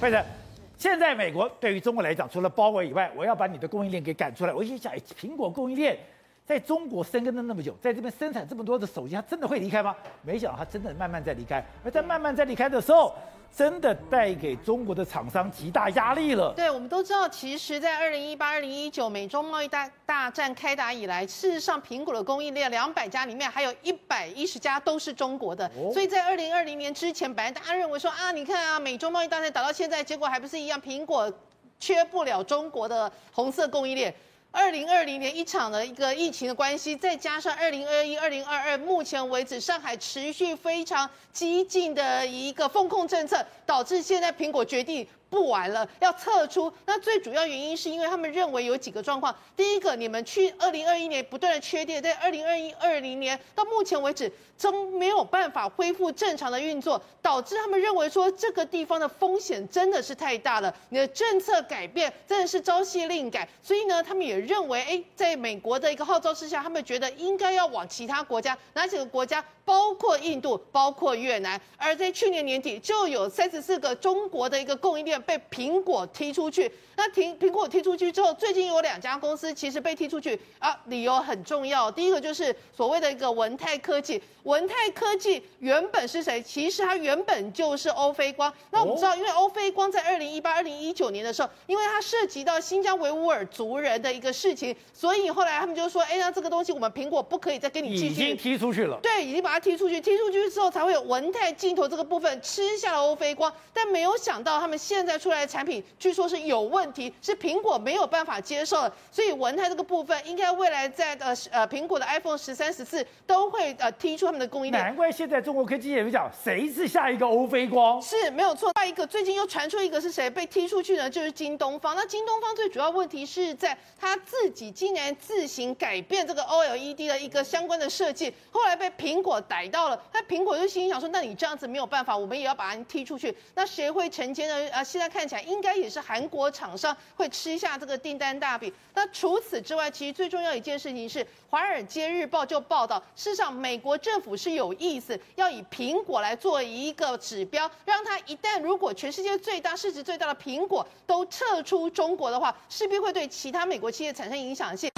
或者现在美国对于中国来讲，除了包围以外，我要把你的供应链给赶出来。我心想，哎苹果供应链在中国生根了那么久，在这边生产这么多的手机，它真的会离开吗？没想到它真的慢慢在离开。而在慢慢在离开的时候，真的带给中国的厂商极大压力了。对，我们都知道，其实，在二零一八、二零一九美中贸易大大战开打以来，事实上，苹果的供应链两百家里面，还有一百一十家都是中国的。哦、所以在二零二零年之前，本来大家认为说啊，你看啊，美中贸易大战打到现在，结果还不是一样，苹果缺不了中国的红色供应链。二零二零年一场的一个疫情的关系，再加上二零二一、二零二二，目前为止上海持续非常激进的一个风控政策，导致现在苹果决定。不玩了，要撤出。那最主要原因是因为他们认为有几个状况。第一个，你们去二零二一年不断的缺电，在二零二一、二零年到目前为止都没有办法恢复正常的运作，导致他们认为说这个地方的风险真的是太大了。你的政策改变真的是朝夕令改，所以呢，他们也认为，哎，在美国的一个号召之下，他们觉得应该要往其他国家，哪几个国家？包括印度，包括越南。而在去年年底，就有三十四个中国的一个供应链。被苹果踢出去，那苹苹果踢出去之后，最近有两家公司其实被踢出去啊，理由很重要。第一个就是所谓的一个文泰科技，文泰科技原本是谁？其实它原本就是欧菲光。那我们知道，因为欧菲光在二零一八、二零一九年的时候，因为它涉及到新疆维吾尔族人的一个事情，所以后来他们就说，哎，那这个东西我们苹果不可以再跟你继续。已经踢出去了。对，已经把它踢出去，踢出去之后才会有文泰镜头这个部分吃下了欧菲光，但没有想到他们现在出来的产品据说是有问题，是苹果没有办法接受的，所以文泰这个部分应该未来在呃呃苹果的 iPhone 十三、十四都会呃踢出他们的供应链。难怪现在中国科技也会讲，谁是下一个欧菲光？是没有错。另一个最近又传出一个是谁被踢出去呢？就是京东方。那京东方最主要问题是在他自己竟然自行改变这个 OLED 的一个相关的设计，后来被苹果逮到了。那苹果就心想说，那你这样子没有办法，我们也要把它踢出去。那谁会承接呢？啊，现在看起来。应该也是韩国厂商会吃下这个订单大饼。那除此之外，其实最重要一件事情是，《华尔街日报》就报道，事实上美国政府是有意思要以苹果来做一个指标，让它一旦如果全世界最大市值最大的苹果都撤出中国的话，势必会对其他美国企业产生影响性。